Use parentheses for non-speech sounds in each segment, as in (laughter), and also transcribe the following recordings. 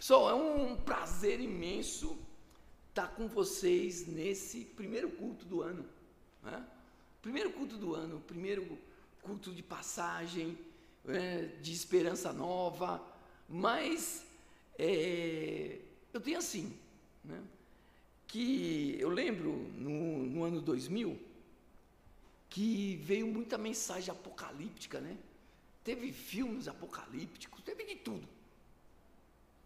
Pessoal, é um prazer imenso estar com vocês nesse primeiro culto do ano. Né? Primeiro culto do ano, primeiro culto de passagem, é, de esperança nova, mas é, eu tenho assim, né? que eu lembro no, no ano 2000 que veio muita mensagem apocalíptica, né? Teve filmes apocalípticos, teve de tudo.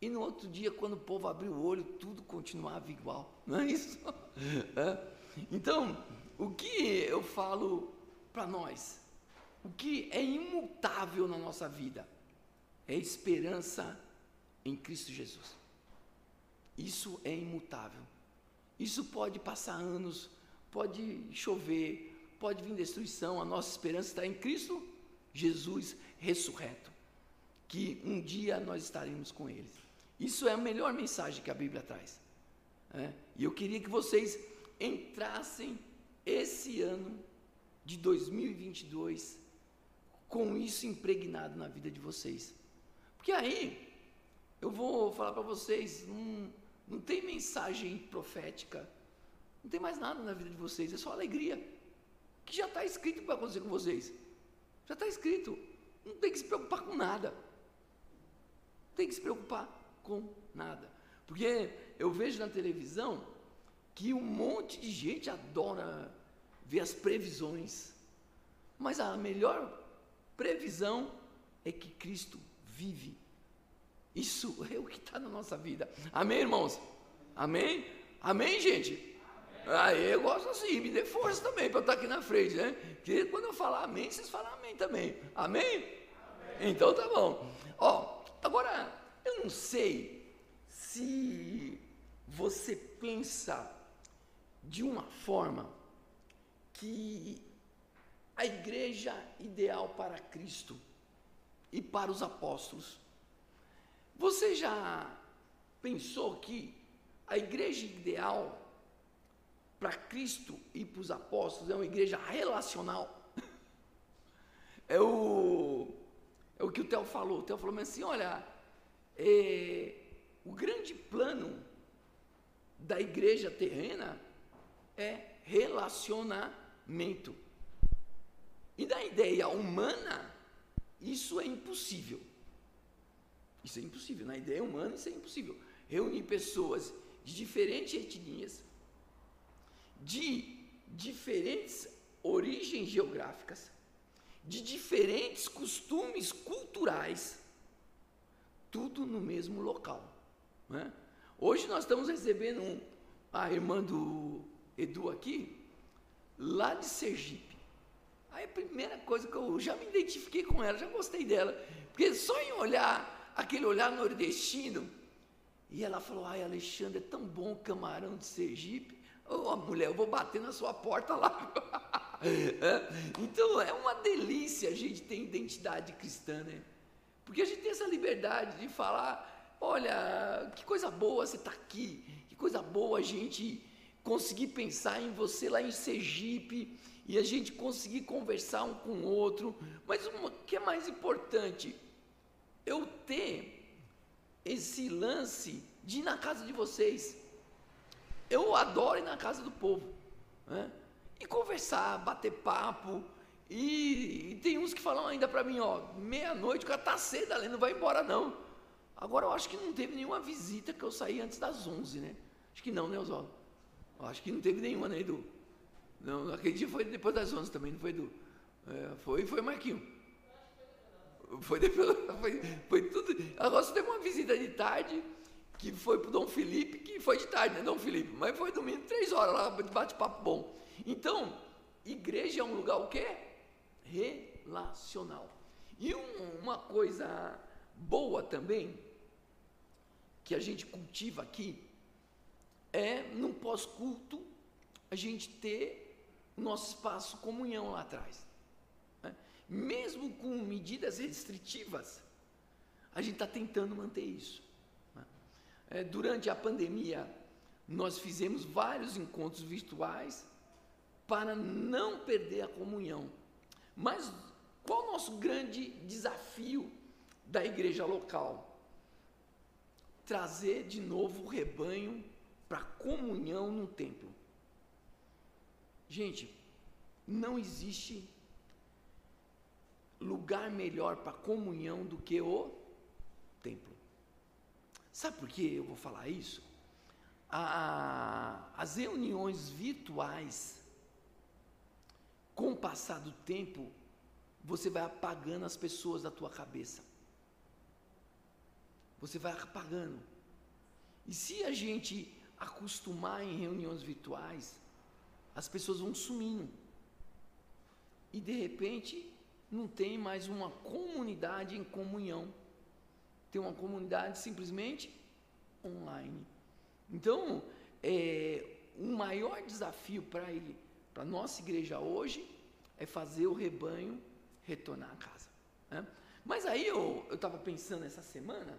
E no outro dia, quando o povo abriu o olho, tudo continuava igual, (laughs) não é isso? (laughs) É. Então, o que eu falo para nós? O que é imutável na nossa vida é esperança em Cristo Jesus. Isso é imutável. Isso pode passar anos, pode chover, pode vir destruição, a nossa esperança está em Cristo Jesus ressurreto, que um dia nós estaremos com Ele. Isso é a melhor mensagem que a Bíblia traz. É? E eu queria que vocês entrassem esse ano de 2022 com isso impregnado na vida de vocês. Porque aí, eu vou falar para vocês, não, tem mensagem profética, não tem mais nada na vida de vocês, é só alegria, que já está escrito para acontecer com vocês. Já está escrito, não tem que se preocupar com nada. Não tem que se preocupar com nada. Porque eu vejo na televisão que um monte de gente adora ver as previsões. Mas a melhor previsão é que Cristo vive. Isso (laughs) é o que está na nossa vida. Amém, irmãos? Amém? Amém, gente? Aí eu gosto assim, me dê força também para eu estar aqui na frente, né? Porque quando eu falar amém, vocês falam amém também. Amém? amém. Então tá bom. Ó, agora, eu não sei se você pensa de uma forma que a igreja ideal para Cristo e para os apóstolos. Você já pensou que a igreja ideal para Cristo e para os apóstolos é uma igreja relacional? (laughs) É o, é o que o Theo falou. O Theo falou assim: olha, é, o grande plano da igreja terrena é relacionamento. E da ideia humana, isso é impossível. Isso é impossível. Na ideia humana, isso é impossível. Reunir pessoas de diferentes etnias, de diferentes origens geográficas, de diferentes costumes culturais, tudo no mesmo local. Né? Hoje nós estamos recebendo um, a irmã do Edu aqui, lá de Sergipe. Aí a primeira coisa que eu já me identifiquei com ela, já gostei dela, porque só em olhar, aquele olhar nordestino, e ela falou, ai Alexandre, é tão bom o camarão de Sergipe. Ô oh, mulher, eu vou bater na sua porta lá. (laughs) é? Então é uma delícia a gente ter identidade cristã, né? Porque a gente tem essa liberdade de falar, olha, que coisa boa você está aqui, que coisa boa a gente conseguir pensar em você lá em Sergipe e a gente conseguir conversar um com o outro. Mas o que é mais importante? Eu ter esse lance de ir na casa de vocês. Eu adoro ir na casa do povo. Né? E conversar, bater papo. E, e tem uns que falam ainda para mim, ó, meia-noite, o cara tá cedo ali, não vai embora não. Agora eu acho que não teve nenhuma visita que eu saí antes das 11, né? Acho que não, né, Oswaldo? Acho que não teve nenhuma, né, Edu? Não, aquele dia foi depois das 11 também, não foi, Edu? É, foi, foi Marquinho. Foi depois, (laughs) foi, foi tudo. Agora só teve uma visita de tarde, que foi para o Dom Felipe, que foi de tarde, né, Dom Felipe? Mas foi domingo, três horas lá, bate-papo bom. Então, igreja é um lugar o quê? Relacional. E um, uma coisa boa também, que a gente cultiva aqui, é, num pós-culto, a gente ter nosso espaço comunhão lá atrás. Né? Mesmo com medidas restritivas, a gente está tentando manter isso. Né? É, durante a pandemia, nós fizemos vários encontros virtuais para não perder a comunhão. Mas qual o nosso grande desafio da igreja local? trazer de novo o rebanho para comunhão no templo. Gente, não existe lugar melhor para comunhão do que o templo. Sabe por que eu vou falar isso? A, as reuniões virtuais, com o passar do tempo, você vai apagando as pessoas da tua cabeça. Você vai apagando. E se a gente acostumar em reuniões virtuais, as pessoas vão sumindo. E de repente, não tem mais uma comunidade em comunhão. Tem uma comunidade simplesmente online. Então, é, o maior desafio para a nossa igreja hoje é fazer o rebanho retornar a casa. Né? Mas aí eu estava pensando essa semana,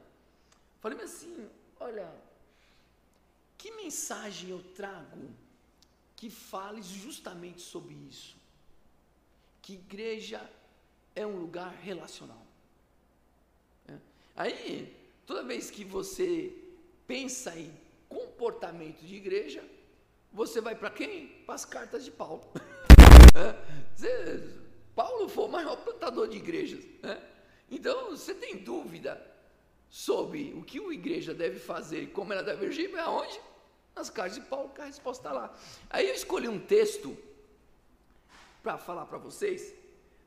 falei assim, olha, que mensagem eu trago que fale justamente sobre isso? Que igreja é um lugar relacional. É. Aí, toda vez que você pensa em comportamento de igreja, você vai para quem? Para as cartas de Paulo. (laughs) Você, Paulo foi o maior plantador de igrejas. Né? Então, você tem dúvida sobre o que uma igreja deve fazer e como ela deve agir? É aonde? Nas cartas de Paulo, que a resposta está lá. Aí eu escolhi um texto para falar para vocês.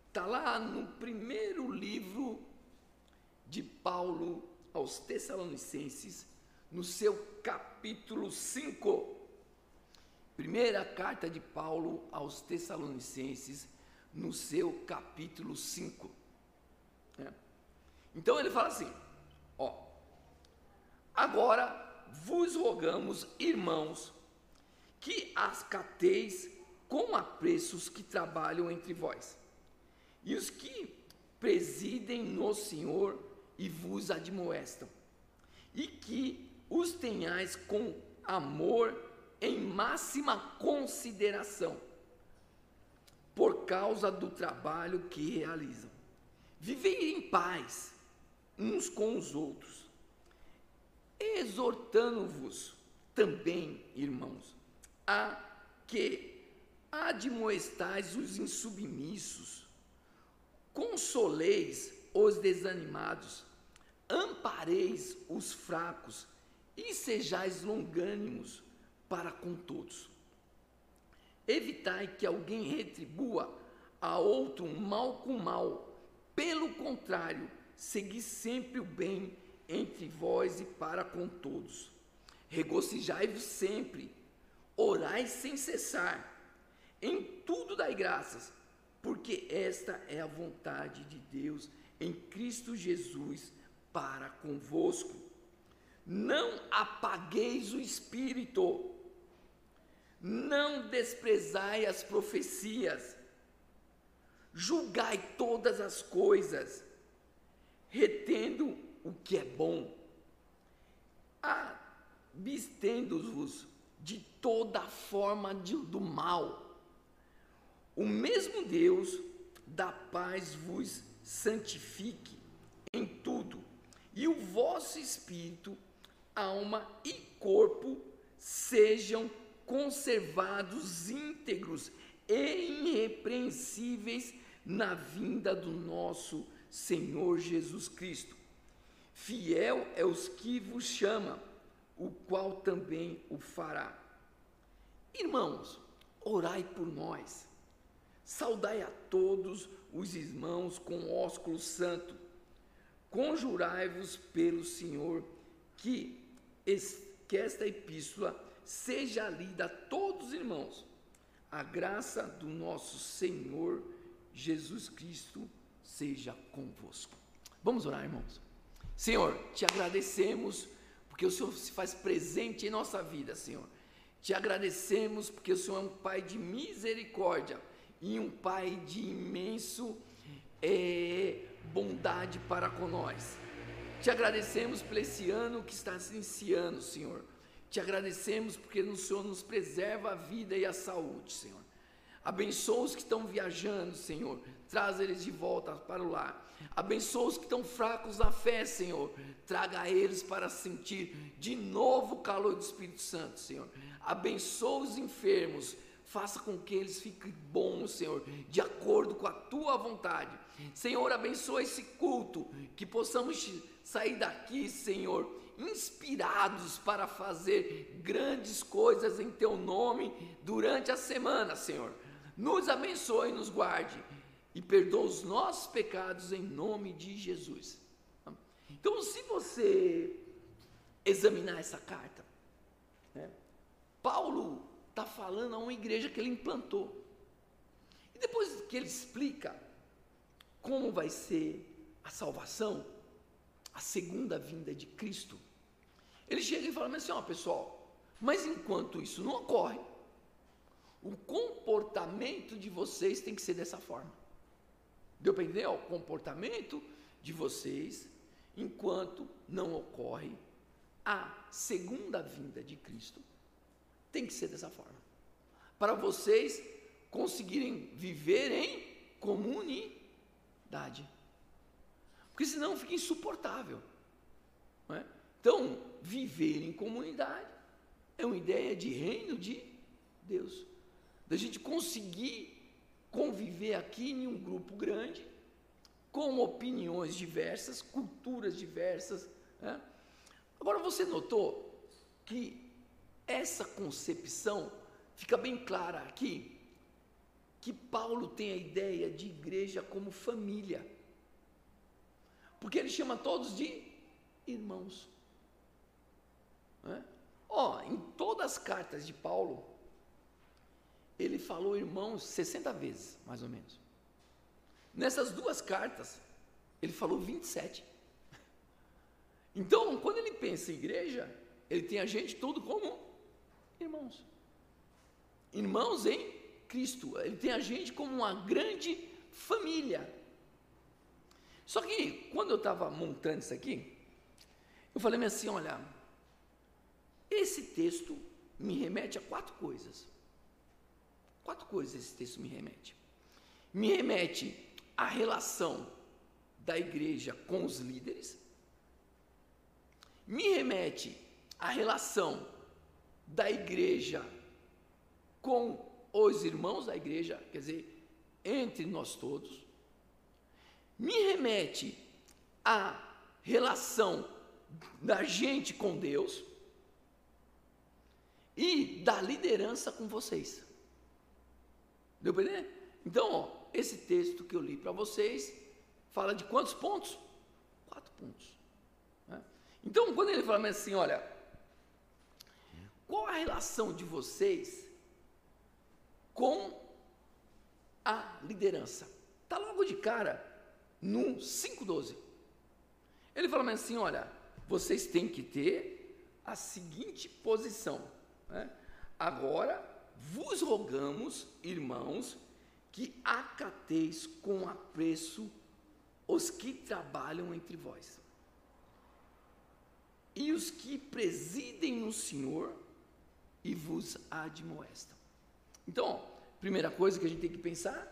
Está lá no primeiro livro de Paulo aos Tessalonicenses, no seu capítulo 5. Primeira carta de Paulo aos Tessalonicenses, no seu capítulo 5. É. Então ele fala assim: ó, agora vos rogamos, irmãos, que as cateis com apreços que trabalham entre vós, e os que presidem no Senhor e vos admoestam, e que os tenhais com amor em máxima consideração por causa do trabalho que realizam. Vivei em paz uns com os outros, exortando-vos também, irmãos, a que admoestais os insubmissos, consoleis os desanimados, ampareis os fracos e sejais longânimos para com todos. Evitai que alguém retribua a outro mal com mal. Pelo contrário, segui sempre o bem entre vós e para com todos. Regozijai-vos sempre, orai sem cessar, em tudo dai graças, porque esta é a vontade de Deus em Cristo Jesus para convosco. Não apagueis o espírito não desprezai as profecias, julgai todas as coisas, retendo o que é bom, abstendo-vos de toda forma de, do mal. O mesmo Deus da paz vos santifique em tudo, e o vosso espírito, alma e corpo sejam conservados íntegros e irrepreensíveis na vinda do nosso Senhor Jesus Cristo. Fiel é os que vos chama, o qual também o fará. Irmãos, orai por nós. Saudai a todos os irmãos com ósculo santo. Conjurai-vos pelo Senhor que, que esta epístola seja lida a todos os irmãos. A graça do nosso Senhor Jesus Cristo seja convosco. Vamos orar, irmãos. Senhor, te agradecemos porque o Senhor se faz presente em nossa vida, Senhor. Te agradecemos porque o Senhor é um Pai de misericórdia e um Pai de imenso é, bondade para nós. Te agradecemos por esse ano que está se iniciando, Senhor te agradecemos porque o Senhor nos preserva a vida e a saúde, Senhor. Abençoa os que estão viajando, Senhor. Traz eles de volta para o lar. Abençoa os que estão fracos na fé, Senhor. Traga eles para sentir de novo o calor do Espírito Santo, Senhor. Abençoa os enfermos. Faça com que eles fiquem bons, Senhor, de acordo com a tua vontade. Senhor, abençoa esse culto, que possamos sair daqui, Senhor, inspirados para fazer grandes coisas em teu nome durante a semana, Senhor. Nos abençoe nos guarde e perdoa os nossos pecados em nome de Jesus. Então, se você examinar essa carta, né, Paulo está falando a uma igreja que ele implantou. E depois que ele explica como vai ser a salvação, a segunda vinda de Cristo, ele chega e fala assim: ó, pessoal, mas enquanto isso não ocorre, o comportamento de vocês tem que ser dessa forma. Deu para entender? O comportamento de vocês, enquanto não ocorre a segunda vinda de Cristo, tem que ser dessa forma. Para vocês conseguirem viver em comunidade. Porque senão fica insuportável. É? Então, viver em comunidade é uma ideia de reino de Deus. Da gente conseguir conviver aqui em um grupo grande, com opiniões diversas, culturas diversas. Né? Agora, você notou que essa concepção fica bem clara aqui, que Paulo tem a ideia de igreja como família, porque ele chama todos de irmãos. Né? Ó, em todas as cartas de Paulo, ele falou irmãos 60 vezes, mais ou menos. Nessas duas cartas, ele falou 27. Então, quando ele pensa em igreja, ele tem a gente todo como irmãos. Irmãos em Cristo. Ele tem a gente como uma grande família. Só que, quando eu estava montando isso aqui, eu falei assim: olha, esse texto me remete a quatro coisas. Quatro coisas esse texto me remete. Me remete à relação da igreja com os líderes, me remete à relação da igreja com os irmãos da igreja, quer dizer, entre nós todos, me remete à relação da gente com Deus e da liderança com vocês. Deu para entender? Então, ó, esse texto que eu li para vocês fala de quantos pontos? Quatro pontos. Né? Então, quando ele fala assim, olha, qual a relação de vocês com a liderança? Está logo de cara no 5,12. Ele fala assim: olha, vocês têm que ter a seguinte posição. Né? Agora, vos rogamos, irmãos, que acateis com apreço os que trabalham entre vós e os que presidem no Senhor e vos admoestam. Então, primeira coisa que a gente tem que pensar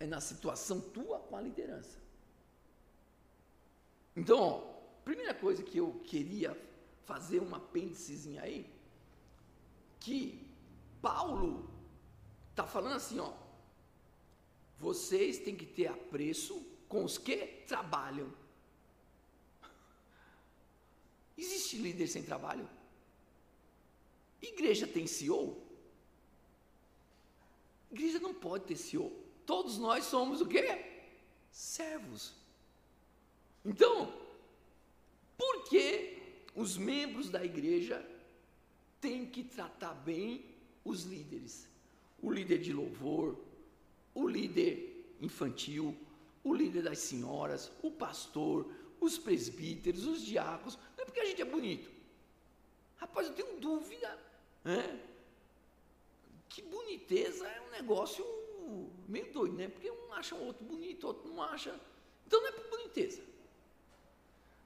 é na situação tua com a liderança. Então, primeira coisa que eu queria fazer um apêndicezinho aí, que Paulo está falando assim, ó, vocês têm que ter apreço com os que trabalham. (laughs) Existe líder sem trabalho? Igreja tem CEO? Igreja não pode ter CEO. Todos nós somos o quê? Servos. Então, por que os membros da igreja têm que tratar bem os líderes. O líder de louvor, o líder infantil, o líder das senhoras, o pastor, os presbíteros, os diáconos. Não é porque a gente é bonito. Rapaz, eu tenho dúvida. Né? Que boniteza é um negócio meio doido, né? Porque um acha o outro bonito, outro não acha. Então não é por boniteza.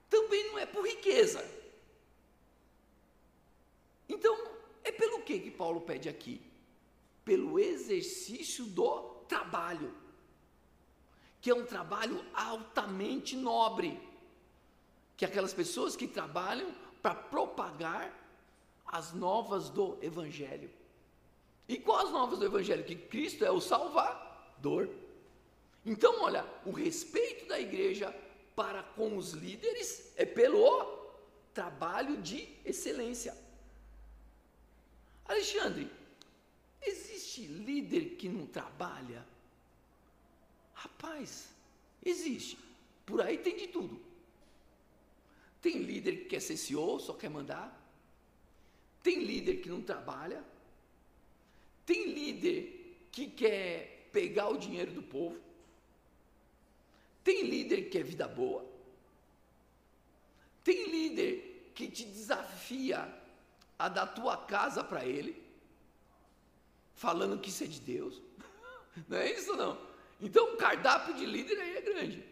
Também não é por riqueza. Então, é pelo que que Paulo pede aqui? pelo exercício do trabalho, que é um trabalho altamente nobre, que é aquelas pessoas que trabalham para propagar as novas do Evangelho. E quais as novas do Evangelho? Que Cristo é o Salvador. Então, olha, o respeito da igreja para com os líderes é pelo trabalho de excelência. Alexandre, existe líder que não trabalha? Rapaz, existe. Por aí tem de tudo. Tem líder que quer ser CEO, só quer mandar. Tem líder que não trabalha. Tem líder que quer pegar o dinheiro do povo. Tem líder que quer vida boa. Tem líder que te desafia a dar tua casa para ele, falando que isso é de Deus. (laughs) Não é isso não? Então o cardápio de líder aí é grande.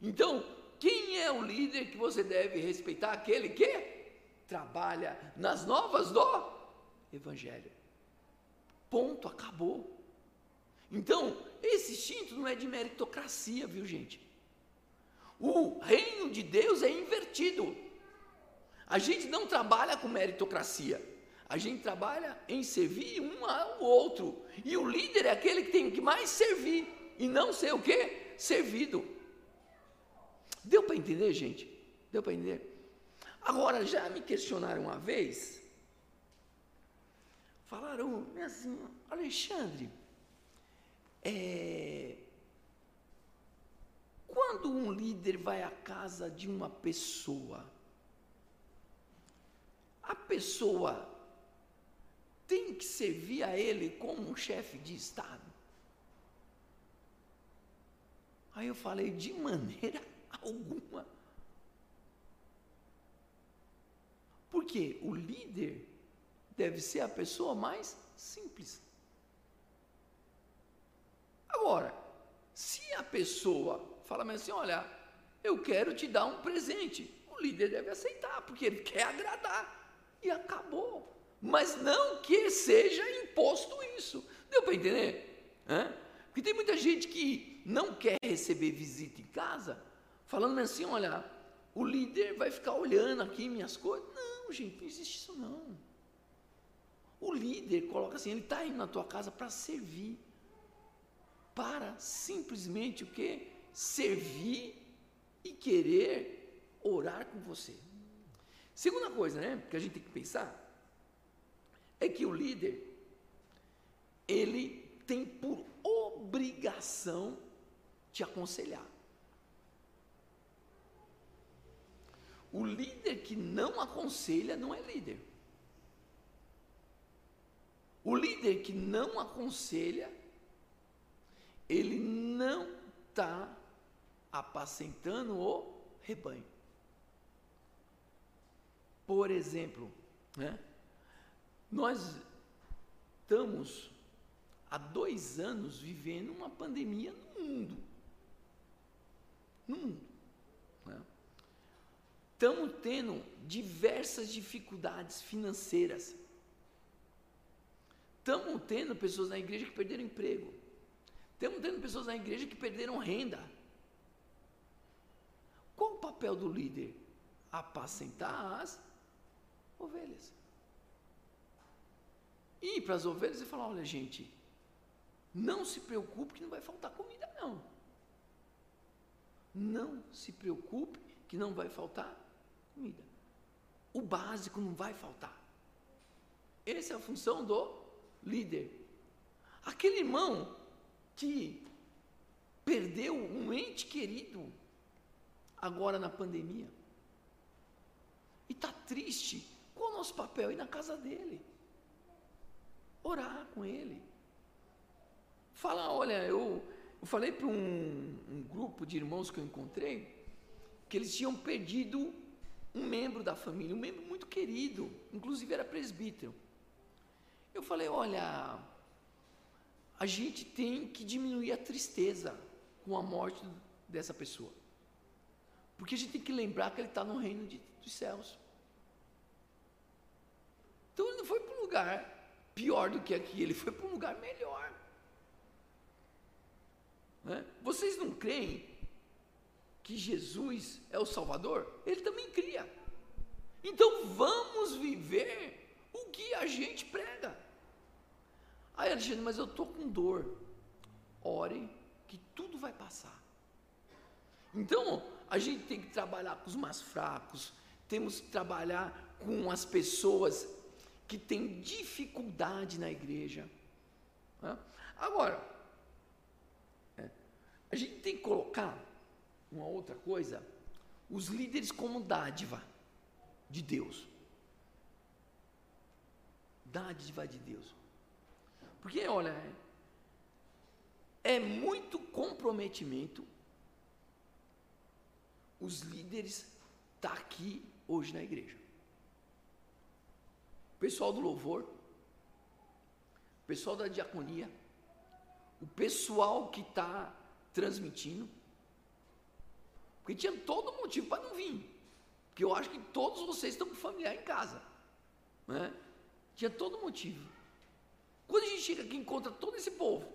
Então, quem é o líder que você deve respeitar? Aquele que trabalha nas novas do Evangelho. Ponto, acabou. Então, esse instinto não é de meritocracia, viu gente? O reino de Deus é invertido. A gente não trabalha com meritocracia. A gente trabalha em servir um ao outro. E o líder é aquele que tem que mais servir e não ser o quê? Servido. Deu para entender, gente? Deu para entender? Agora, já me questionaram uma vez, falaram assim, Alexandre, é, quando um líder vai à casa de uma pessoa, a pessoa tem que servir a ele como um chefe de Estado? Aí eu falei, de maneira (laughs) alguma. Porque o líder deve ser a pessoa mais simples. Agora, se a pessoa fala assim, olha, eu quero te dar um presente, o líder deve aceitar, porque ele (laughs) quer agradar. E acabou. Mas não que seja imposto isso. Deu para entender? Hã? Porque tem muita gente que não quer receber visita em casa, falando assim: olha, o líder vai ficar olhando aqui minhas coisas. Não, gente, não existe isso não. O líder coloca assim: ele está indo na tua casa para servir, para simplesmente o que? Servir e querer orar com você. Segunda coisa, né, que a gente tem que pensar é que o líder ele tem por obrigação te aconselhar. O líder que não aconselha não é líder. O líder que não aconselha, ele não está apacentando o rebanho. Por exemplo, né, nós estamos há dois anos vivendo uma pandemia no mundo. No mundo estamos tendo diversas dificuldades financeiras. Estamos tendo pessoas na igreja que perderam emprego. Estamos tendo pessoas na igreja que perderam renda. Qual o papel do líder? Apacentar as ovelhas. E para as ovelhas e falar: olha, gente, não se preocupe que não vai faltar comida, não. Não se preocupe que não vai faltar comida. O básico não vai faltar. Essa é a função do líder. Aquele irmão que perdeu um ente querido agora na pandemia e está triste, nosso papel? Ir na casa dele, orar com ele, falar: olha, eu, eu falei para um, um grupo de irmãos que eu encontrei que eles tinham perdido um membro da família, um membro muito querido, inclusive era presbítero. Eu falei: olha, a gente tem que diminuir a tristeza com a morte dessa pessoa, porque a gente tem que lembrar que ele está no reino de, dos céus. Então ele não foi para um lugar pior do que aqui, ele foi para um lugar melhor. Né? Vocês não creem que Jesus é o Salvador? Ele também cria. Então vamos viver o que a gente prega. Aí Alexandre, mas eu estou com dor. Ore que tudo vai passar. Então, a gente tem que trabalhar com os mais fracos, temos que trabalhar com as pessoas que têm dificuldade na igreja. Né? Agora, é, a gente tem que colocar uma outra coisa, os líderes como dádiva de Deus. Dádiva de Deus. Porque, olha, é muito comprometimento os líderes estar tá aqui hoje na igreja. Pessoal do louvor, o pessoal da diaconia, o pessoal que está transmitindo, porque tinha todo motivo para não vir. Porque eu acho que todos vocês estão com familiar em casa. Né? Tinha todo motivo. Quando a gente chega aqui e encontra todo esse povo,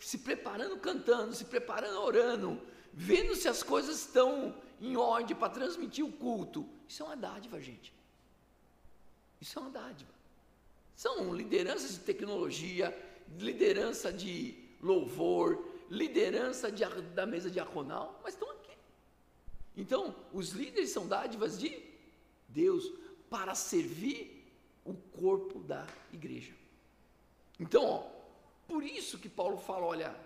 se preparando cantando, se preparando orando, vendo se as coisas estão em ordem para transmitir o culto, isso é uma dádiva, gente. Isso é uma dádiva. São lideranças de tecnologia, liderança de louvor, liderança de, da mesa diaconal, mas estão aqui. Então, os líderes são dádivas de Deus para servir o corpo da igreja. Então, ó, por isso que Paulo fala: olha,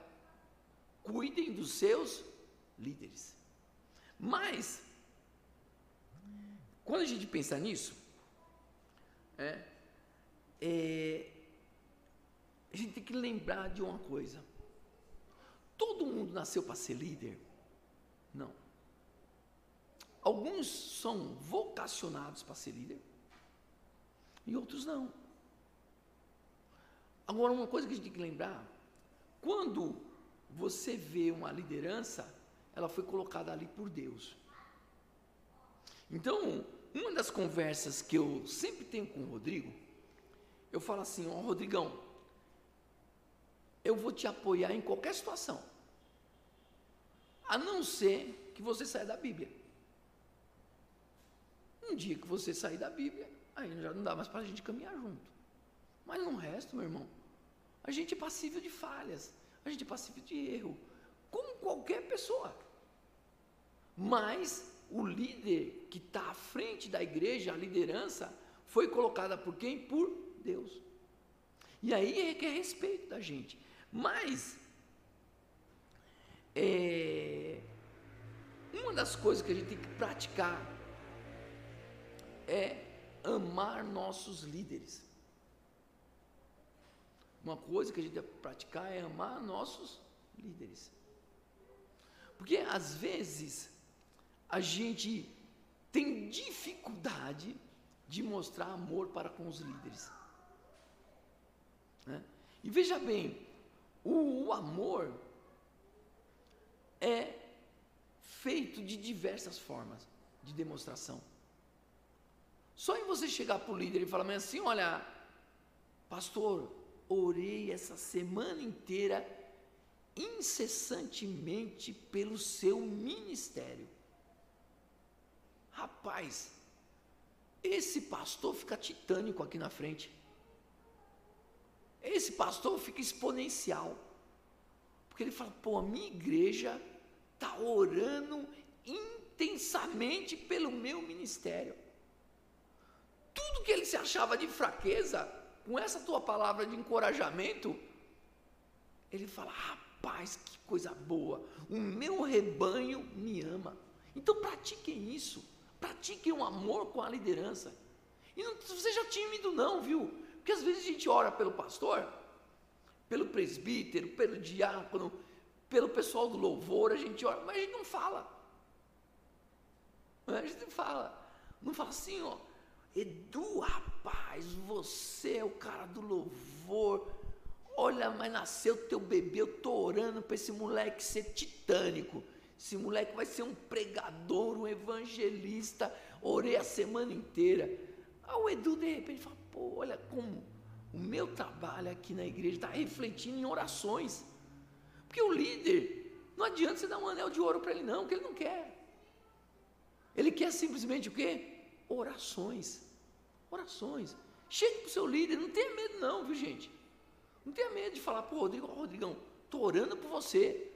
cuidem dos seus líderes. Mas, quando a gente pensa nisso, é, é, a gente tem que lembrar de uma coisa. Todo mundo nasceu para ser líder? Não. Alguns são vocacionados para ser líder e outros não. Agora, uma coisa que a gente tem que lembrar: quando você vê uma liderança, ela foi colocada ali por Deus. Então, uma das conversas que eu sempre tenho com o Rodrigo, eu falo assim: Ó, oh, Rodrigão, eu vou te apoiar em qualquer situação a não ser que você saia da Bíblia. Um dia que você sair da Bíblia, aí já não dá mais para a gente caminhar junto. Mas no resto, meu irmão, a gente é passível de falhas, a gente é passível de erro, como qualquer pessoa. Mas o líder que está à frente da igreja, a liderança, foi colocada por quem? Por Deus. E aí requer respeito da gente. Mas é, uma das coisas que a gente tem que praticar é amar nossos líderes. Uma coisa que a gente tem que praticar é amar nossos líderes. Porque às vezes a gente tem dificuldade de mostrar amor para com os líderes. Né? E veja bem, o, o amor é feito de diversas formas de demonstração. Só em você chegar para o líder e falar assim: olha, pastor, orei essa semana inteira incessantemente pelo seu ministério. Rapaz, esse pastor fica titânico aqui na frente. Esse pastor fica exponencial. Porque ele fala: pô, a minha igreja está orando intensamente pelo meu ministério. Tudo que ele se achava de fraqueza, com essa tua palavra de encorajamento, ele fala: rapaz, que coisa boa, o meu rebanho me ama. Então pratiquem isso, pratiquem um amor com a liderança. E não seja tímido, não, viu? Porque às vezes a gente ora pelo pastor, pelo presbítero, pelo diácono, pelo pessoal do louvor, a gente ora, mas a gente não fala. A gente não fala. Não fala assim, ó. Edu, rapaz, você é o cara do louvor. Olha, mas nasceu teu bebê, eu tô orando para esse moleque ser titânico. Esse moleque vai ser um pregador, um evangelista. Orei a semana inteira. Aí o Edu de repente fala, pô, olha como o meu trabalho aqui na igreja está refletindo em orações. Porque o líder, não adianta você dar um anel de ouro para ele, não, que ele não quer. Ele quer simplesmente o quê? Orações. Orações. Chegue para o seu líder, não tenha medo, não, viu gente? Não tenha medo de falar, pô, Rodrigo, Rodrigão, estou orando por você.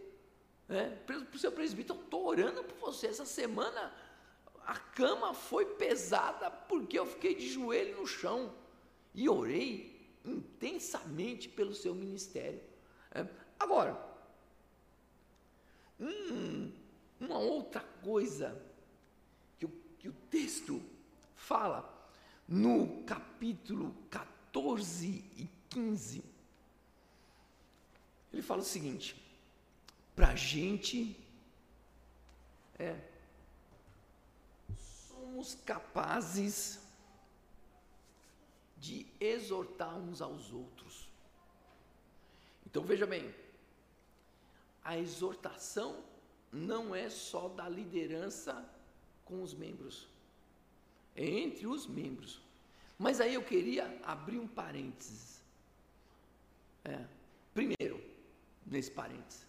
É, para o seu presbítero, estou orando por você. Essa semana a cama foi pesada porque eu fiquei de joelho no chão e orei intensamente pelo seu ministério. É, agora, hum, uma outra coisa que o, que o texto fala no capítulo 14 e 15, ele fala o seguinte: para a gente é, somos capazes de exortar uns aos outros. Então veja bem, a exortação não é só da liderança com os membros, é entre os membros. Mas aí eu queria abrir um parênteses. É, primeiro, nesse parênteses,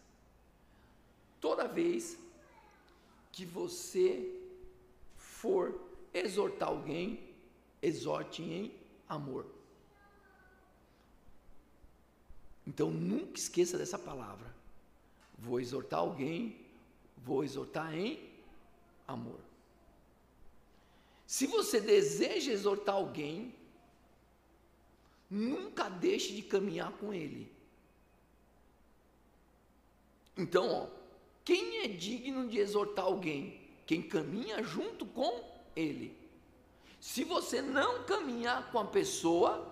toda vez que você for exortar alguém, exorte em amor. Então nunca esqueça dessa palavra. Vou exortar alguém, vou exortar em amor. Se você deseja exortar alguém, nunca deixe de caminhar com ele. Então, ó, quem é digno de exortar alguém? Quem caminha junto com ele. Se você não caminhar com a pessoa,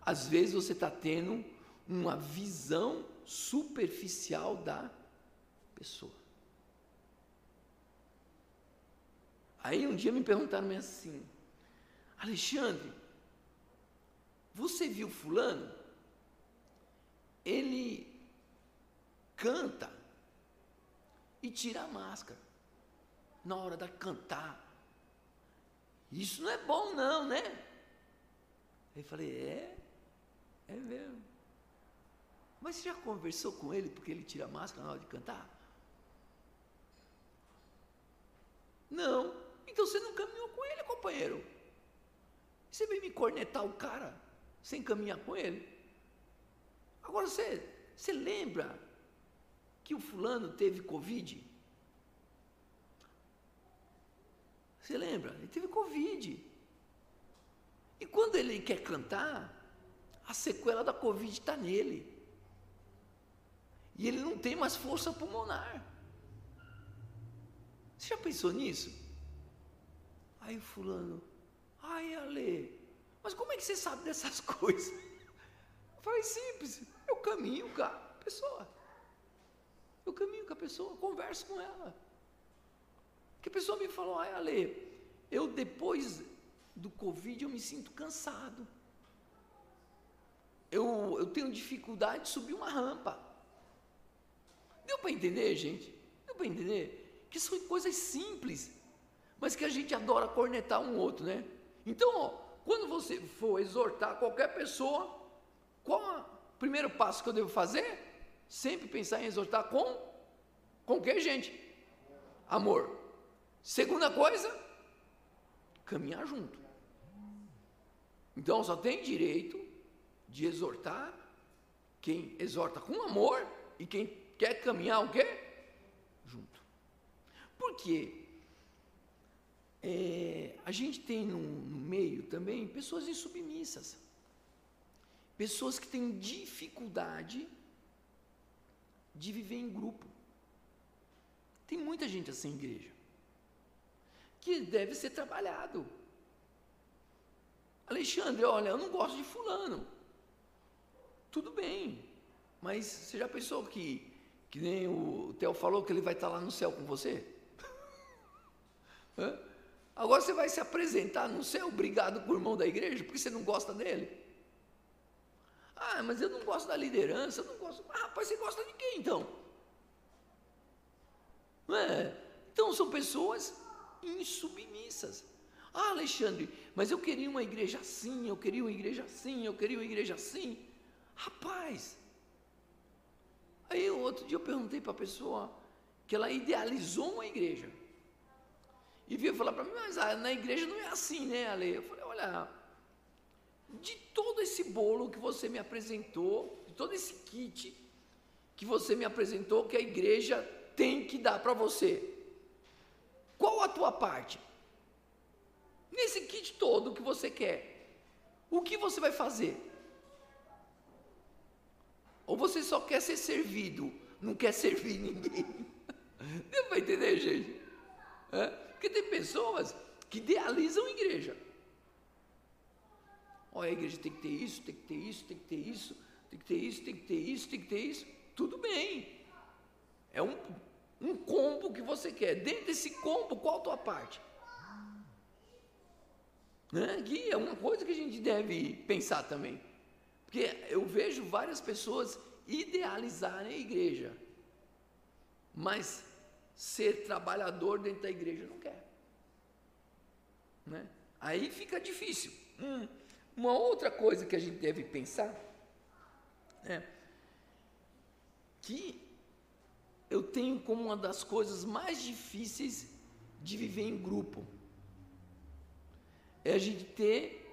às vezes você está tendo uma visão superficial da pessoa. Aí um dia me perguntaram assim, Alexandre, você viu fulano? Ele canta e tira a máscara na hora de cantar. Isso não é bom não, né? Aí eu falei, é, é mesmo. Mas você já conversou com ele porque ele tira a máscara na hora de cantar? Não. Então você não caminhou com ele, companheiro. Você vem me cornetar o cara sem caminhar com ele. Agora você, você lembra que o fulano teve Covid? Você lembra? Ele teve Covid. E quando ele quer cantar, a sequela da Covid está nele. E ele não tem mais força pulmonar. Você já pensou nisso? Aí o fulano, ai Ale, mas como é que você sabe dessas (laughs) coisas? Falei, simples, eu caminho com a pessoa. Eu caminho com a pessoa, converso com ela. Que a pessoa me falou, ai Ale, eu depois do Covid eu me sinto cansado. Eu, eu tenho dificuldade de subir uma rampa. Deu para entender, gente? Deu para entender? Que são coisas simples, mas que a gente adora cornetar um outro, né? Então, ó, quando você for exortar qualquer pessoa, qual o primeiro passo que eu devo fazer? Sempre pensar em exortar com com que, gente? Amor. Segunda coisa, caminhar junto. Então só tem direito de exortar quem exorta com amor e quem quer caminhar o quê? Junto. Porque é, a gente tem no, no meio também pessoas insubmissas. Pessoas que têm dificuldade de viver em grupo. Tem muita gente assim em igreja que deve ser trabalhado. Alexandre, olha, eu não gosto de fulano. Tudo bem, mas você já pensou que, que nem o Theo falou que ele vai estar lá no céu com você? (laughs) Agora você vai se apresentar no céu obrigado com o irmão da igreja porque você não gosta dele? Ah, mas eu não gosto da liderança, eu não gosto. Ah, rapaz, você gosta de quem então? Não é? Então são pessoas insubmissas. Ah, Alexandre, mas eu queria uma igreja assim, eu queria uma igreja assim, eu queria uma igreja assim. Rapaz, aí outro dia eu perguntei para a pessoa que ela idealizou uma igreja. E veio falar para mim, mas ah, na igreja não é assim, né, Ale? Eu falei, olha, de todo esse bolo que você me apresentou, de todo esse kit que você me apresentou, que a igreja tem que dar para você, qual a tua parte? Nesse kit todo que você quer, o que você vai fazer? Ou você só quer ser servido, não quer servir ninguém? (laughs) Deu para entender, gente? É? Porque tem pessoas que idealizam igreja. Olha, a igreja tem que ter isso, tem que ter isso, tem que ter isso, tem que ter isso, tem que ter isso, tem que ter isso. Tudo bem. É um, um combo que você quer. Dentro desse combo, qual a tua parte? Né? Que é uma coisa que a gente deve pensar também. Porque eu vejo várias pessoas idealizarem a igreja, mas ser trabalhador dentro da igreja não quer. Né? Aí fica difícil. Hum, uma outra coisa que a gente deve pensar é que eu tenho como uma das coisas mais difíceis de viver em grupo é a gente ter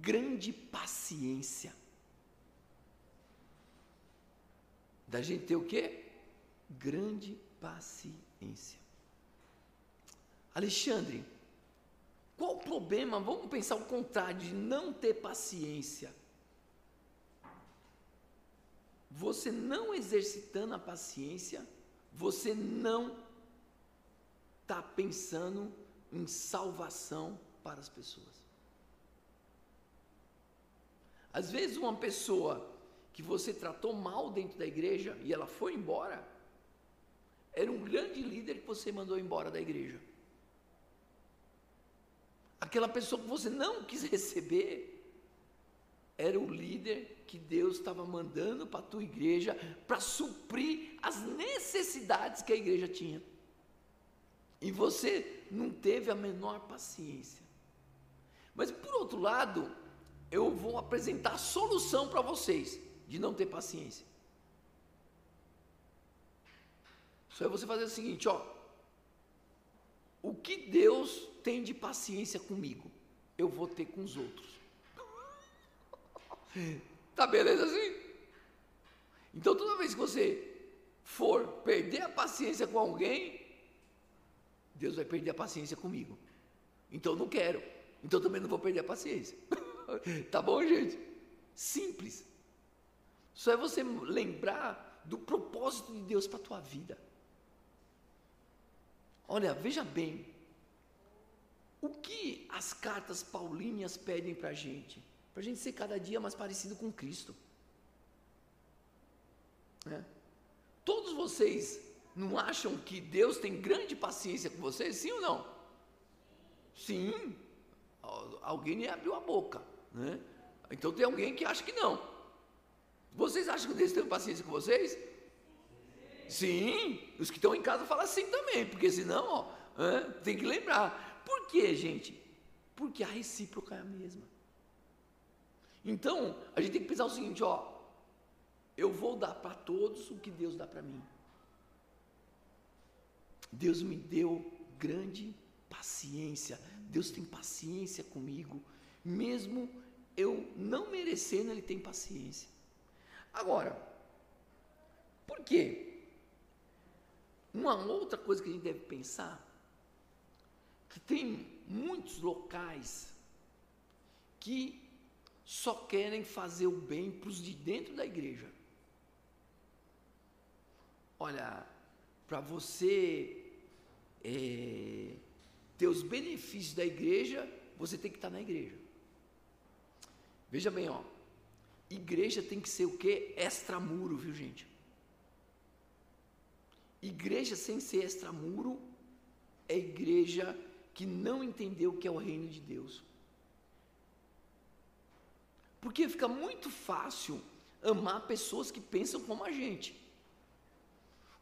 grande paciência. Da gente ter o quê? Grande paciência. Alexandre, qual o problema? Vamos pensar o contrário de não ter paciência. Você não exercitando a paciência, você não está pensando em salvação para as pessoas. Às vezes, uma pessoa que você tratou mal dentro da igreja e ela foi embora, era um grande líder que você mandou embora da igreja. Aquela pessoa que você não quis receber, era o líder que Deus estava mandando para a tua igreja para suprir as necessidades que a igreja tinha. E você não teve a menor paciência. Mas por outro lado, eu vou apresentar a solução para vocês de não ter paciência. Só é você fazer o seguinte, ó. O que Deus tem de paciência comigo, eu vou ter com os outros. Tá beleza assim? Então toda vez que você for perder a paciência com alguém, Deus vai perder a paciência comigo. Então não quero. Então também não vou perder a paciência. (laughs) tá bom, gente? Simples. Só é você lembrar do propósito de Deus para a tua vida. Olha, veja bem. O que as cartas paulíneas pedem para a gente? Para a gente ser cada dia mais parecido com Cristo. É. Todos vocês não acham que Deus tem grande paciência com vocês? Sim ou não? Sim alguém nem abriu a boca, né? Então tem alguém que acha que não. Vocês acham que Deus tem paciência com vocês? Sim, os que estão em casa falam assim também, porque senão, ó, tem que lembrar. Por quê, gente? Porque a recíproca é a mesma. Então, a gente tem que pensar o seguinte, ó, eu vou dar para todos o que Deus dá para mim. Deus me deu grande paciência. Deus tem paciência comigo, mesmo eu não merecendo, Ele tem paciência. Agora, por quê? Uma outra coisa que a gente deve pensar, que tem muitos locais que só querem fazer o bem para os de dentro da igreja. Olha, para você é, ter os benefícios da igreja, você tem que estar na igreja. Veja bem, ó. Igreja tem que ser o que? Extramuro, viu gente? Igreja sem ser extramuro é igreja que não entendeu o que é o reino de Deus. Porque fica muito fácil amar pessoas que pensam como a gente.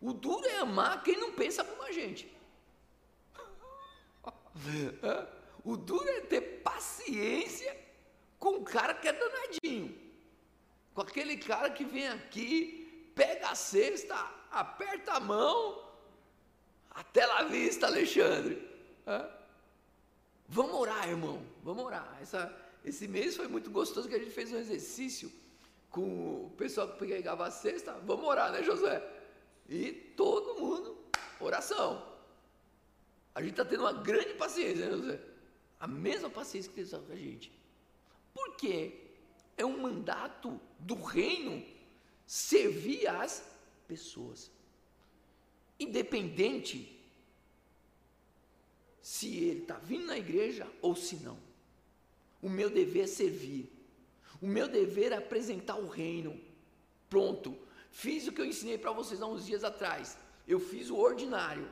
O duro é amar quem não pensa como a gente. (laughs) O duro é ter paciência com o cara que é danadinho. Com aquele cara que vem aqui, pega a cesta, aperta a mão, até lá vista, Alexandre. É? Vamos orar, irmão. Vamos orar. Essa, esse mês foi muito gostoso que a gente fez um exercício com o pessoal que pegava a cesta. Vamos orar, né, José? E todo mundo, oração. A gente está tendo uma grande paciência, né, José? A mesma paciência que tem com a gente. Por quê? É um mandato do reino servir as pessoas. Independente se ele está vindo na igreja ou se não. O meu dever é servir. O meu dever é apresentar o reino. Pronto. Fiz o que eu ensinei para vocês há uns dias atrás. Eu fiz o ordinário.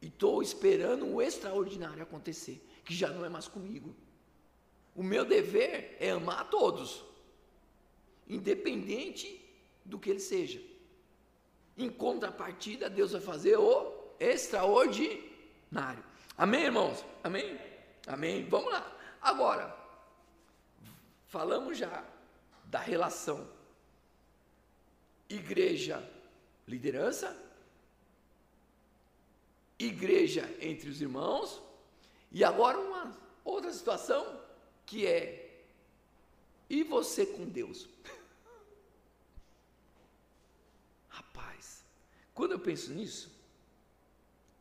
E estou esperando o extraordinário acontecer, que já não é mais comigo. O meu dever é amar a todos, independente do que ele seja. Em contrapartida, Deus vai fazer o extraordinário. Amém, irmãos? Amém? Amém. Vamos lá. Agora, falamos já da relação igreja liderança, igreja entre os irmãos, e agora uma outra situação que é e você com Deus? (laughs) Rapaz, quando eu penso nisso,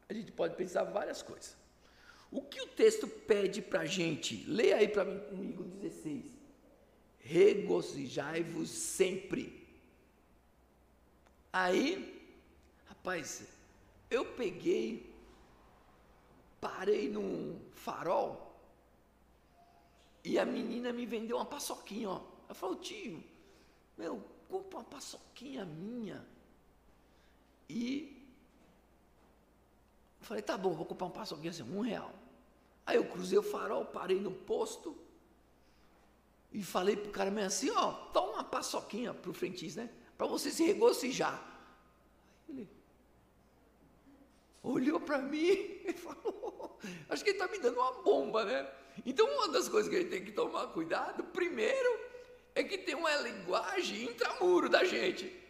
a gente pode pensar várias coisas. O que o texto pede para a gente? Leia aí para mim comigo 16. Regozijai-vos sempre. Aí, rapaz, eu peguei, parei num farol e a menina me vendeu uma paçoquinha, ó. Ela falou, tio, meu, compra uma paçoquinha minha. E falei, tá bom, vou comprar uma paçoquinha assim, um real. Aí eu cruzei o farol, parei no posto e falei pro cara meio assim, ó, toma uma paçoquinha pro frentista, né? Para você se regocijar. Aí ele olhou para mim (laughs) e falou, acho que ele está me dando uma bomba, né? Então, uma das coisas que a gente tem que tomar cuidado, primeiro, é que tem uma linguagem intramuro da gente.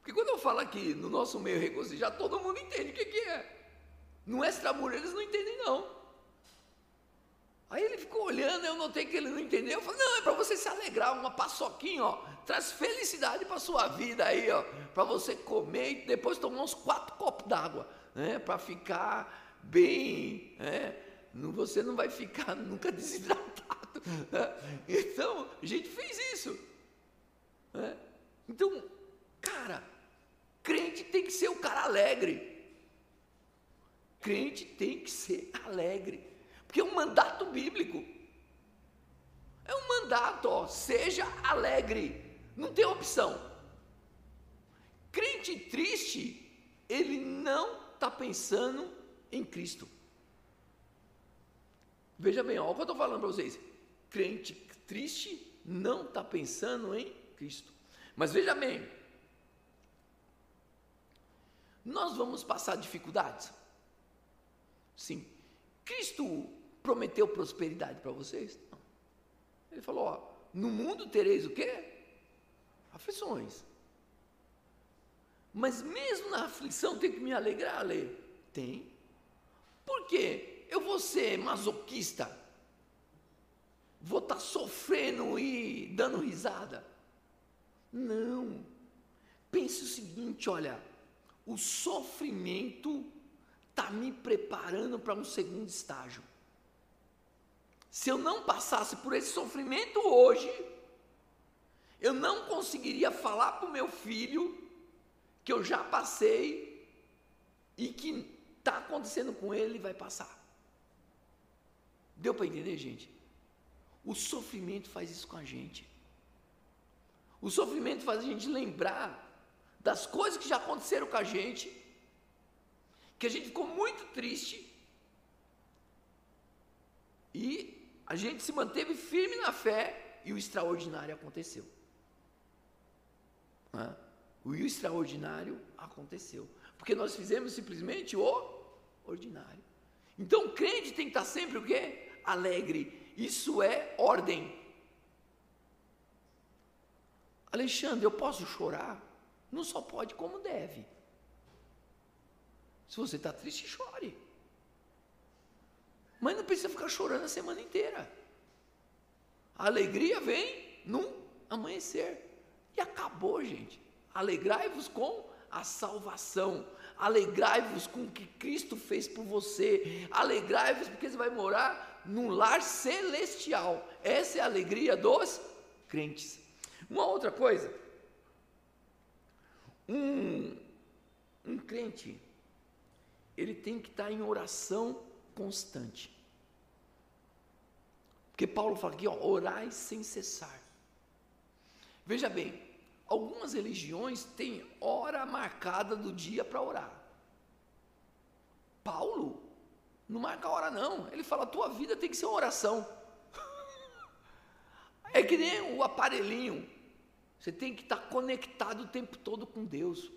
Porque quando eu falo aqui no nosso meio regozijar, todo mundo entende o que, que é. No extramuro eles não entendem, não. Aí ele ficou olhando, eu notei que ele não entendeu. Eu falei, não, é para você se alegrar, uma paçoquinha, ó. Traz felicidade para sua vida aí, ó. Para você comer e depois tomar uns quatro copos d'água, né? Para ficar bem, né? você não vai ficar (laughs) nunca desidratado. Né? Então, a gente fez isso. Né? Então, cara, crente tem que ser o cara alegre. Crente tem que ser alegre. Porque é um mandato bíblico. É um mandato, ó, seja alegre. Não tem opção. Crente triste, ele não está pensando em Cristo. Veja bem, olha o que eu estou falando para vocês. Crente triste não está pensando em Cristo. Mas veja bem, nós vamos passar dificuldades? Sim. Cristo prometeu prosperidade para vocês? Não. Ele falou: ó, no mundo tereis o quê? Aflições. Mas mesmo na aflição tem que me alegrar, Lê? Tem. Por quê? eu vou ser masoquista, vou estar tá sofrendo e dando risada. Não. Pense o seguinte: olha, o sofrimento está me preparando para um segundo estágio. Se eu não passasse por esse sofrimento hoje, eu não conseguiria falar para o meu filho que eu já passei e que está acontecendo com ele e vai passar. Deu para entender, gente? O sofrimento faz isso com a gente. O sofrimento faz a gente lembrar das coisas que já aconteceram com a gente, que a gente ficou muito triste e a gente se manteve firme na fé e o extraordinário aconteceu. O extraordinário aconteceu. Porque nós fizemos simplesmente o ordinário. Então crente tem que estar sempre o quê? Alegre. Isso é ordem. Alexandre, eu posso chorar? Não só pode, como deve. Se você está triste, chore. Mas não precisa ficar chorando a semana inteira. A alegria vem no amanhecer. E acabou, gente. Alegrai-vos com a salvação. Alegrai-vos com o que Cristo fez por você. Alegrai-vos porque você vai morar num lar celestial. Essa é a alegria dos crentes. Uma outra coisa. Um, um crente, ele tem que estar em oração constante. Porque Paulo fala aqui, ó, orai sem cessar. Veja bem, algumas religiões têm hora marcada do dia para orar. Paulo não marca hora não. Ele fala, tua vida tem que ser uma oração. (laughs) É que nem o aparelhinho. Você tem que estar conectado o tempo todo com Deus.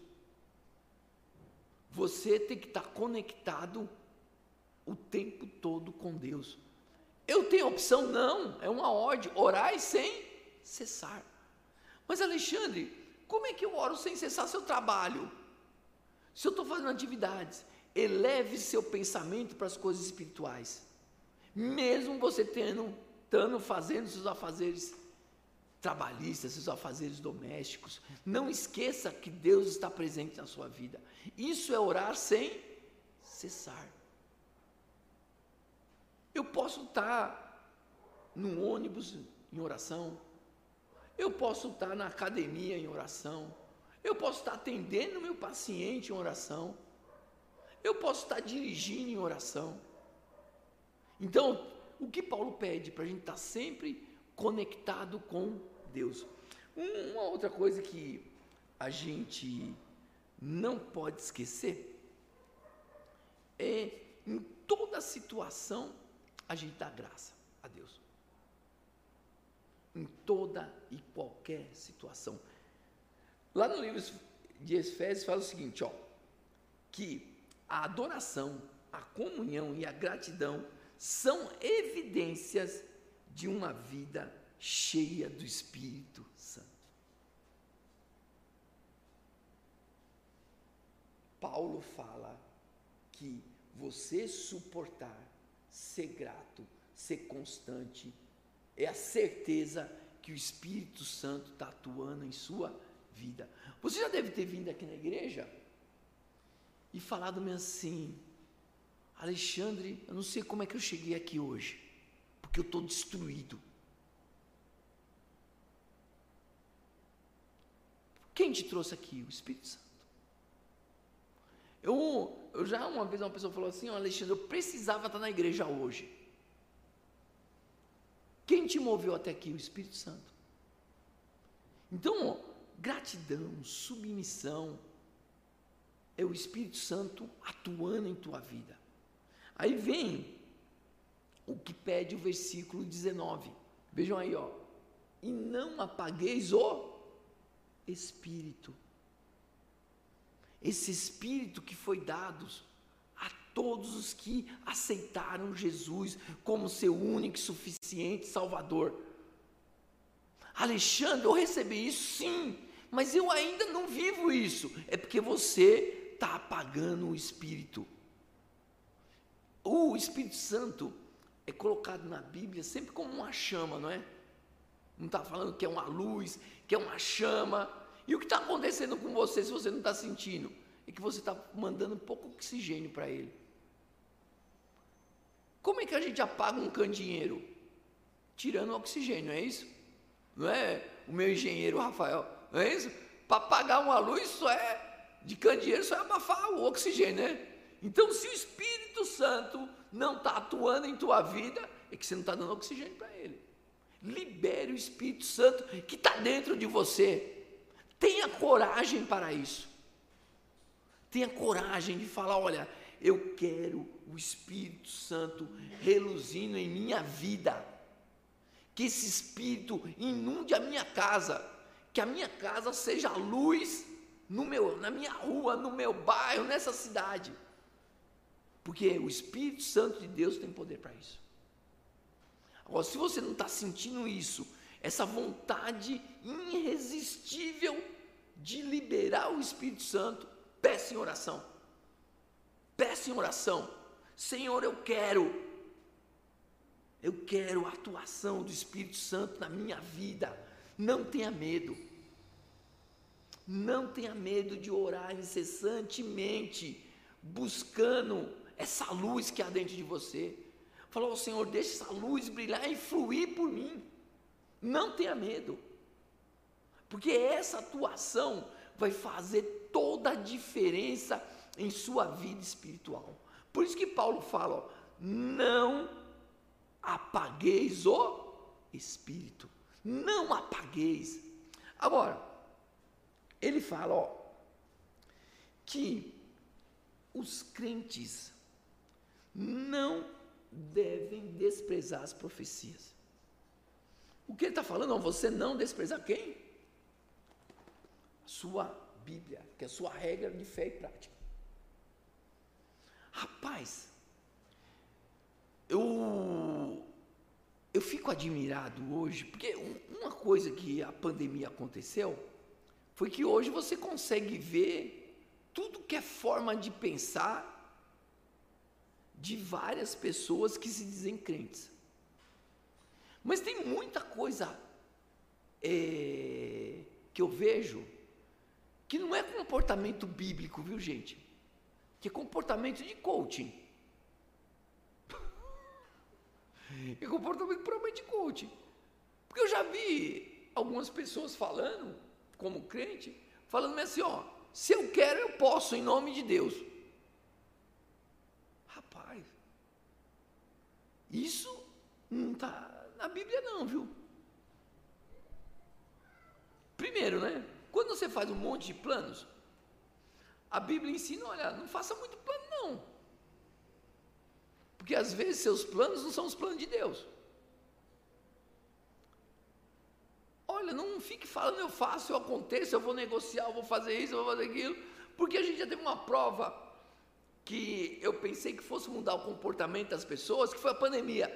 Você tem que estar conectado o tempo todo com Deus. Eu tenho opção? Não, é uma ordem, orar sem cessar. Mas Alexandre, como é que eu oro sem cessar seu trabalho? Se eu estou fazendo atividades, eleve seu pensamento para as coisas espirituais. Mesmo você tendo, estando fazendo seus afazeres trabalhistas, seus afazeres domésticos, não esqueça que Deus está presente na sua vida. Isso é orar sem cessar. Eu posso estar no ônibus em oração, eu posso estar na academia em oração, eu posso estar atendendo meu paciente em oração, eu posso estar dirigindo em oração. Então, o que Paulo pede para a gente estar sempre conectado com Deus? Uma outra coisa que a gente não pode esquecer é em toda situação a gente dá graça a Deus. Em toda e qualquer situação. Lá no livro de Efésios fala o seguinte, ó, que a adoração, a comunhão e a gratidão são evidências de uma vida cheia do Espírito Santo. Paulo fala que você suportar ser grato, ser constante, é a certeza que o Espírito Santo está atuando em sua vida. Você já deve ter vindo aqui na igreja e falado mesmo assim, Alexandre, eu não sei como é que eu cheguei aqui hoje, porque eu estou destruído. Quem te trouxe aqui? O Espírito Santo. Eu, eu já uma vez uma pessoa falou assim, oh, Alexandre, eu precisava estar na igreja hoje. Quem te moveu até aqui? O Espírito Santo. Então, gratidão, submissão, é o Espírito Santo atuando em tua vida. Aí vem o que pede o versículo 19. Vejam aí, ó. E não apagueis o Espírito esse Espírito que foi dado a todos os que aceitaram Jesus como seu único e suficiente Salvador. Alexandre, eu recebi isso sim, mas eu ainda não vivo isso. É porque você está apagando o Espírito. O Espírito Santo é colocado na Bíblia sempre como uma chama, não é? Não está falando que é uma luz, que é uma chama. E o que está acontecendo com você se você não está sentindo? É que você está mandando pouco oxigênio para ele. Como é que a gente apaga um candeeiro? Tirando oxigênio, é isso? Não é o meu engenheiro Rafael, não é isso? Para apagar uma luz só é de candeeiro, só é abafar o oxigênio, né? Então, se o Espírito Santo não está atuando em tua vida, é que você não está dando oxigênio para ele. Libere o Espírito Santo que está dentro de você. Tenha coragem para isso. Tenha coragem de falar: olha, eu quero o Espírito Santo reluzindo em minha vida. Que esse Espírito inunde a minha casa. Que a minha casa seja luz no meu, na minha rua, no meu bairro, nessa cidade. Porque o Espírito Santo de Deus tem poder para isso. Agora, se você não está sentindo isso, essa vontade irresistível de liberar o Espírito Santo, peça em oração. Peça em oração. Senhor, eu quero. Eu quero a atuação do Espírito Santo na minha vida. Não tenha medo. Não tenha medo de orar incessantemente, buscando essa luz que há dentro de você. Falou, oh, Senhor, deixe essa luz brilhar e fluir por mim. Não tenha medo. Porque essa atuação vai fazer toda a diferença em sua vida espiritual. Por isso que Paulo fala: ó, não apagueis o espírito. Não apagueis. Agora, ele fala, ó, que os crentes não devem desprezar as profecias. O que ele está falando? Não, você não desprezar quem? Sua Bíblia, que é a sua regra de fé e prática. Rapaz, eu, eu fico admirado hoje, porque uma coisa que a pandemia aconteceu foi que hoje você consegue ver tudo que é forma de pensar de várias pessoas que se dizem crentes. Mas tem muita coisa é, que eu vejo que não é comportamento bíblico, viu gente? Que é comportamento de coaching. (laughs) é comportamento puramente de coaching. Porque eu já vi algumas pessoas falando como crente, falando assim, ó, se eu quero, eu posso, em nome de Deus. Rapaz, isso não está na Bíblia não, viu? Primeiro, né? Quando você faz um monte de planos, a Bíblia ensina, olha, não faça muito plano não. Porque às vezes seus planos não são os planos de Deus. Olha, não fique falando eu faço, eu aconteço, eu vou negociar, eu vou fazer isso, eu vou fazer aquilo, porque a gente já teve uma prova que eu pensei que fosse mudar o comportamento das pessoas, que foi a pandemia.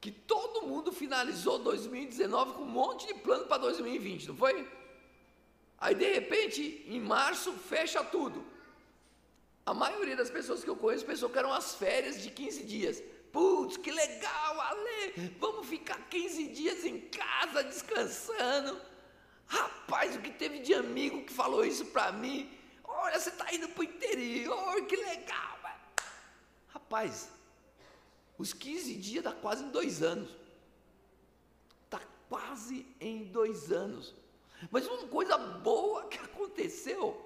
Que todo mundo finalizou 2019 com um monte de plano para 2020, não foi? Aí de repente, em março, fecha tudo. A maioria das pessoas que eu conheço pensou que eram as férias de 15 dias. Putz, que legal, Ale! Vamos ficar 15 dias em casa descansando. Rapaz, o que teve de amigo que falou isso para mim? Olha, você está indo para o interior, que legal! Rapaz, os 15 dias dá quase em dois anos. Está quase em dois anos. Mas uma coisa boa que aconteceu,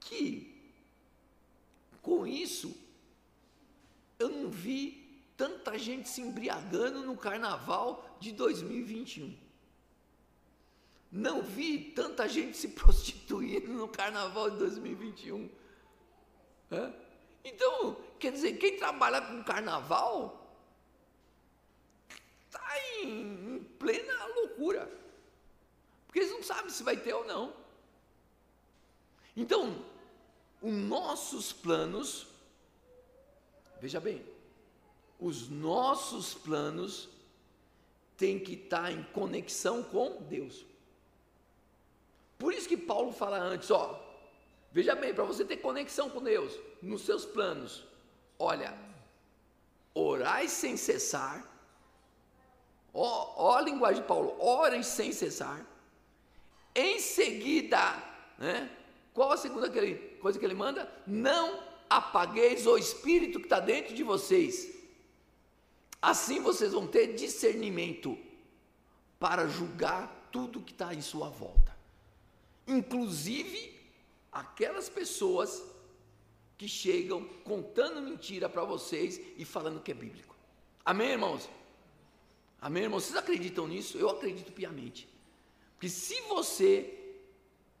que com isso eu não vi tanta gente se embriagando no carnaval de 2021. Não vi tanta gente se (laughs) prostituindo no carnaval de 2021. É? Então, quer dizer, quem trabalha com carnaval está em, em plena loucura. Porque eles não sabem se vai ter ou não. Então, os nossos planos Veja bem, os nossos planos têm que estar em conexão com Deus. Por isso que Paulo fala antes, ó, veja bem, para você ter conexão com Deus nos seus planos, olha, orai sem cessar, ó, ó a linguagem de Paulo, orem sem cessar, em seguida, né, qual a segunda coisa que ele manda? Não apagueis o espírito que está dentro de vocês. Assim vocês vão ter discernimento para julgar tudo que está em sua volta, inclusive aquelas pessoas que chegam contando mentira para vocês e falando que é bíblico. Amém, irmãos? Amém, irmãos? Vocês acreditam nisso? Eu acredito piamente. Porque se você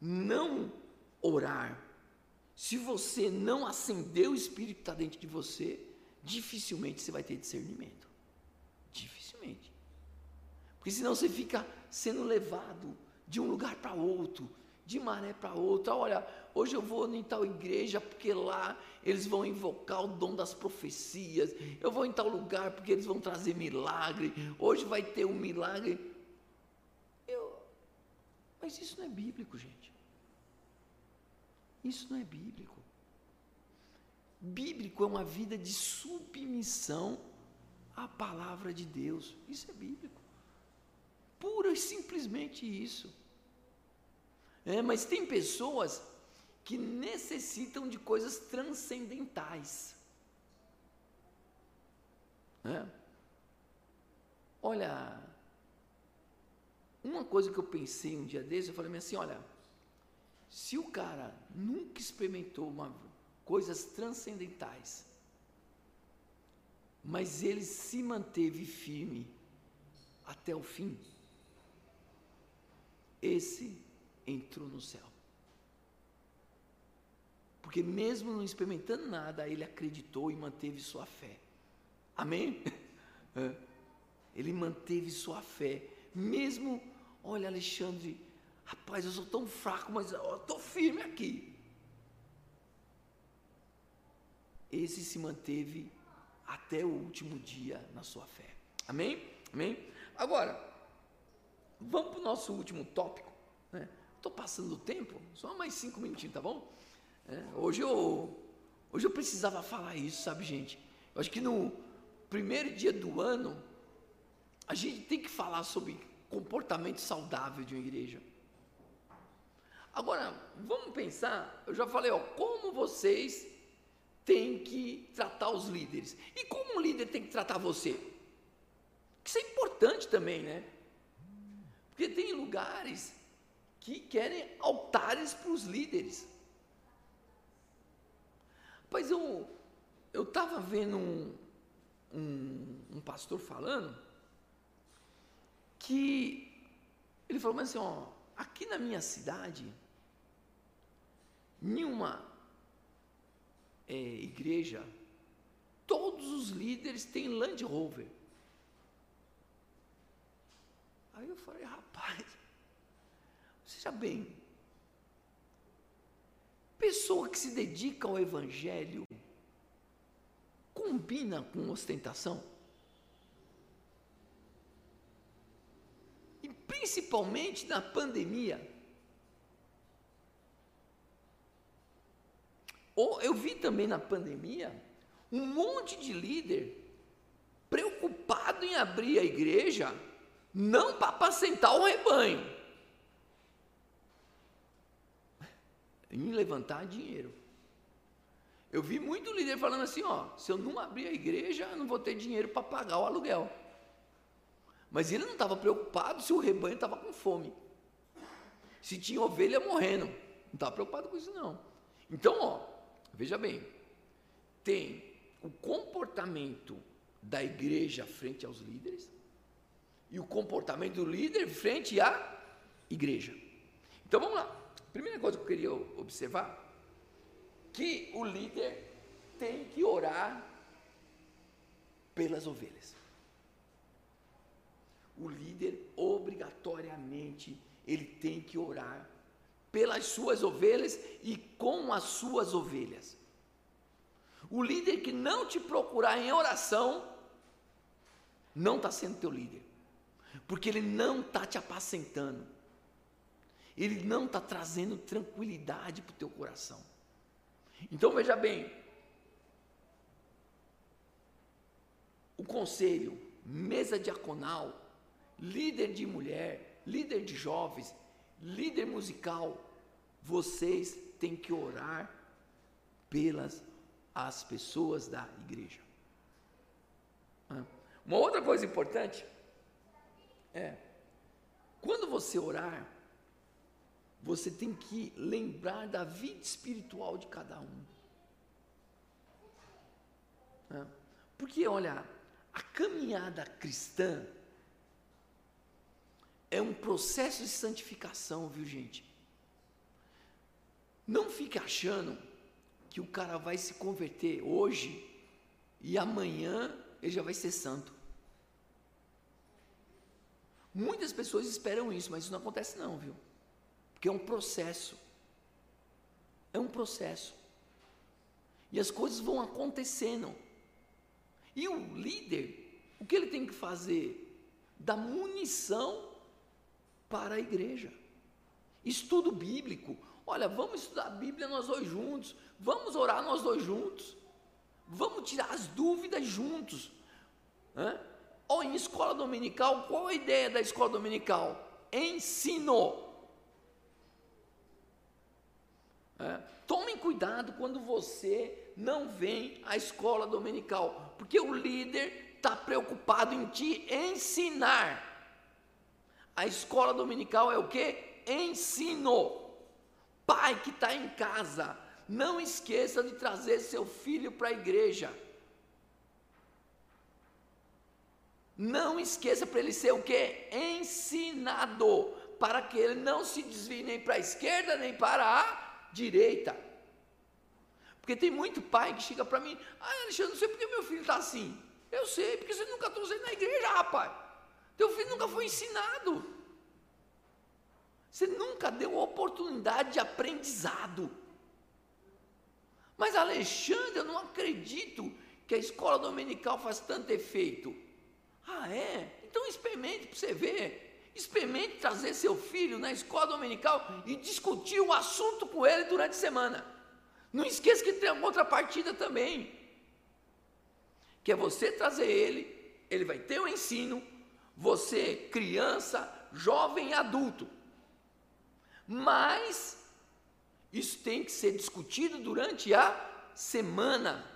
não orar, se você não acender o Espírito que está dentro de você, dificilmente você vai ter discernimento. Dificilmente. Porque senão você fica sendo levado de um lugar para outro, de maré para outra. Olha, hoje eu vou em tal igreja porque lá eles vão invocar o dom das profecias. Eu vou em tal lugar porque eles vão trazer milagre. Hoje vai ter um milagre. Eu... Mas isso não é bíblico, gente. Isso não é bíblico. Bíblico é uma vida de submissão à palavra de Deus. Isso é bíblico. Pura e simplesmente isso. É, mas tem pessoas que necessitam de coisas transcendentais. É. Olha, uma coisa que eu pensei um dia desses, eu falei assim, olha, se o cara nunca experimentou uma, coisas transcendentais, mas ele se manteve firme até o fim, esse entrou no céu. Porque mesmo não experimentando nada, ele acreditou e manteve sua fé. Amém? (laughs) É. Ele manteve sua fé. Mesmo, olha, Alexandre, rapaz, eu sou tão fraco, mas eu estou firme aqui. Esse se manteve até o último dia na sua fé. Amém? Amém? Agora, vamos para o nosso último tópico. Né? Estou passando o tempo, só mais cinco minutinhos, tá bom? É, hoje, eu, hoje eu precisava falar isso, sabe, gente? Eu acho que no primeiro dia do ano, a gente tem que falar sobre comportamento saudável de uma igreja. Agora, vamos pensar, eu já falei, ó, como vocês têm que tratar os líderes. E como um líder tem que tratar você? Isso é importante também, né? Porque tem lugares que querem altares para os líderes. Pois eu estava vendo um, um, um, pastor falando que ele falou assim, ó, aqui na minha cidade, nenhuma é, igreja, todos os líderes têm Land Rover. Aí eu falei, rapaz, Seja bem, pessoa que se dedica ao Evangelho combina com ostentação? E principalmente na pandemia. Ou eu vi também na pandemia um monte de líder preocupado em abrir a igreja, não para apacentar o rebanho em levantar dinheiro. Eu vi muito líder falando assim, ó, se eu não abrir a igreja, eu não vou ter dinheiro para pagar o aluguel. Mas ele não estava preocupado se o rebanho estava com fome. Se tinha ovelha morrendo. Não estava preocupado com isso, não. Então, ó, veja bem, tem o comportamento da igreja frente aos líderes e o comportamento do líder frente à igreja. Então vamos lá. Primeira coisa que eu queria observar, que o líder tem que orar pelas ovelhas. O líder obrigatoriamente ele tem que orar pelas suas ovelhas e com as suas ovelhas. O líder que não te procurar em oração não está sendo teu líder, porque ele não está te apacentando ele não está trazendo tranquilidade para o teu coração. Então veja bem, o conselho, mesa diaconal, líder de mulher, líder de jovens, líder musical, vocês têm que orar pelas as pessoas da igreja. Uma outra coisa importante é quando você orar, você tem que lembrar da vida espiritual de cada um. Porque, olha, a caminhada cristã é um processo de santificação, viu, gente? Não fique achando que o cara vai se converter hoje e amanhã ele já vai ser santo. Muitas pessoas esperam isso, mas isso não acontece não, viu? Porque é um processo. É um processo. E as coisas vão acontecendo. E o líder, o que ele tem que fazer? Dar munição para a igreja. Estudo bíblico. Olha, vamos estudar a Bíblia nós dois juntos. Vamos orar nós dois juntos. Vamos tirar as dúvidas juntos. Né? Ou em escola dominical, qual a ideia da escola dominical? Ensino. É. Tomem cuidado quando você não vem à escola dominical, porque o líder está preocupado em te ensinar. A escola dominical é o que? Ensino. Pai que está em casa, não esqueça de trazer seu filho para a igreja. Não esqueça para ele ser o que? Ensinado, para que ele não se desvie nem para a esquerda nem para a direita. Porque tem muito pai que chega para mim, ah, Alexandre, não sei porque meu filho está assim. Eu sei, porque você nunca trouxe ele na igreja, rapaz. Teu filho nunca foi ensinado. Você nunca deu oportunidade de aprendizado. Mas Alexandre, eu não acredito que a escola dominical faz tanto efeito. Ah, é? Então experimente para você ver. Experimente trazer seu filho na escola dominical e discutir o assunto com ele durante a semana. Não esqueça que tem a contrapartida também. Que é você trazer ele, ele vai ter o ensino, você, criança, jovem adulto. Mas isso tem que ser discutido durante a semana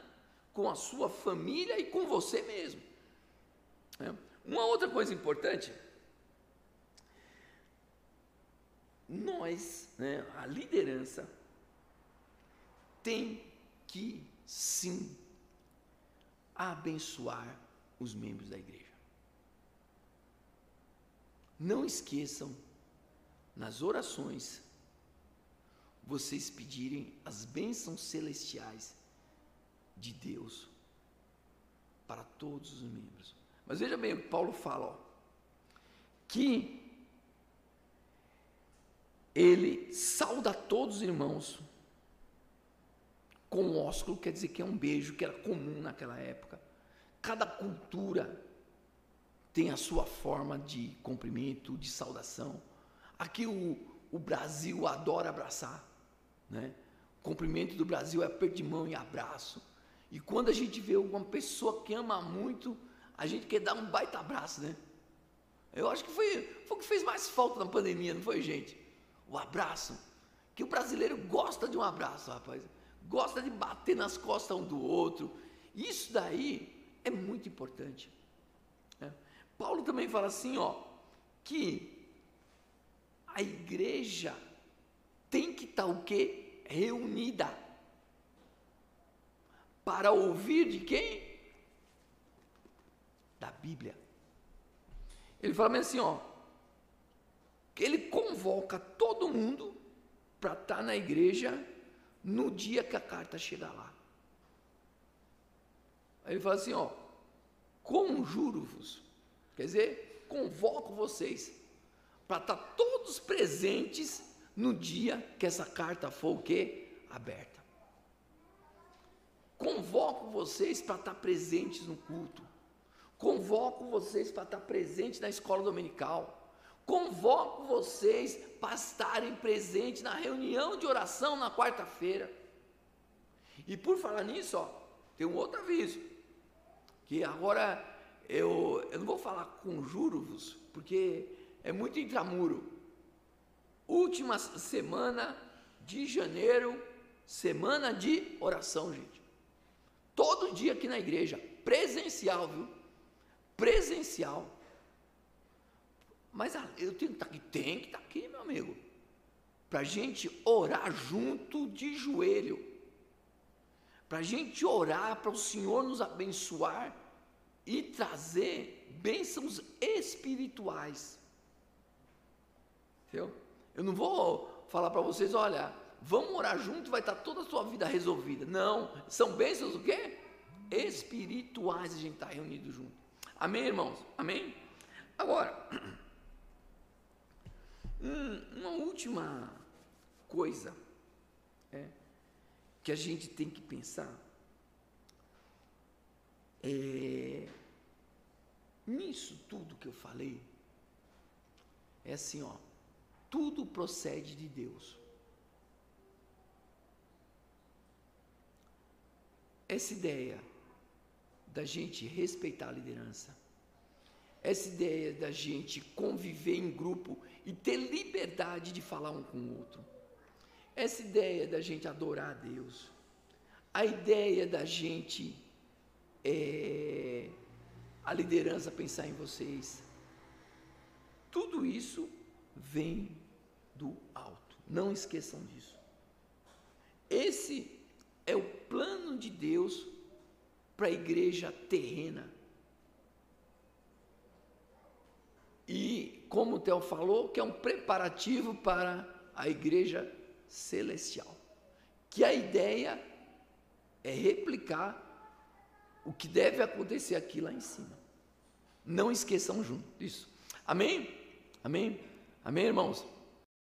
com a sua família e com você mesmo. É. Uma outra coisa importante, nós, né, a liderança, tem que sim abençoar os membros da igreja. Não esqueçam, nas orações, vocês pedirem as bênçãos celestiais de Deus para todos os membros. Mas veja bem o que Paulo fala, ó, que ele sauda todos os irmãos com um ósculo, quer dizer que é um beijo que era comum naquela época. Cada cultura tem a sua forma de cumprimento, de saudação. Aqui o, o Brasil adora abraçar, né? O cumprimento do Brasil é aperto de mão e abraço. E quando a gente vê uma pessoa que ama muito, a gente quer dar um baita abraço, né? Eu acho que foi, foi o que fez mais falta na pandemia, não foi, gente? O abraço. Que o brasileiro gosta de um abraço, rapaz. Gosta de bater nas costas um do outro. Isso daí é muito importante. É. Paulo também fala assim, ó, que a igreja tem que estar o quê? Reunida. Para ouvir de quem? da Bíblia. Ele fala assim, ó, ele convoca todo mundo para estar tá na igreja no dia que a carta chegar lá. Aí ele fala assim, ó, conjuro-vos, quer dizer, convoco vocês para estar tá todos presentes no dia que essa carta for o quê? Aberta. Convoco vocês para estar tá presentes no culto. Convoco vocês para estar presente na escola dominical. Convoco vocês para estarem presentes na reunião de oração na quarta-feira. E por falar nisso, ó, tem um outro aviso. Que agora eu, eu não vou falar conjuro-vos, porque é muito intramuro. Última semana de janeiro, semana de oração, gente. Todo dia aqui na igreja, presencial, viu? presencial. Mas eu tenho que estar aqui, tem que estar aqui, meu amigo, para a gente orar junto de joelho, para a gente orar para o Senhor nos abençoar e trazer bênçãos espirituais. Entendeu? Eu não vou falar para vocês, olha, vamos orar junto, vai estar toda a sua vida resolvida. Não, são bênçãos o quê? Espirituais a gente está reunido junto. Amém, irmãos? Amém? Agora, (clears throat) uma última coisa. É, que a gente tem que pensar é, nisso tudo que eu falei, é assim, ó, tudo procede de Deus. Essa ideia da gente respeitar a liderança, essa ideia da gente conviver em grupo e ter liberdade de falar um com o outro, essa ideia da gente adorar a Deus, a ideia da gente, é, a liderança pensar em vocês, tudo isso vem do alto. Não esqueçam disso. Esse é o plano de Deus para a igreja terrena. E, como o Theo falou, que é um preparativo para a igreja celestial. Que a ideia é replicar o que deve acontecer aqui lá em cima. Não esqueçam junto isso. Amém? Amém? Amém, irmãos?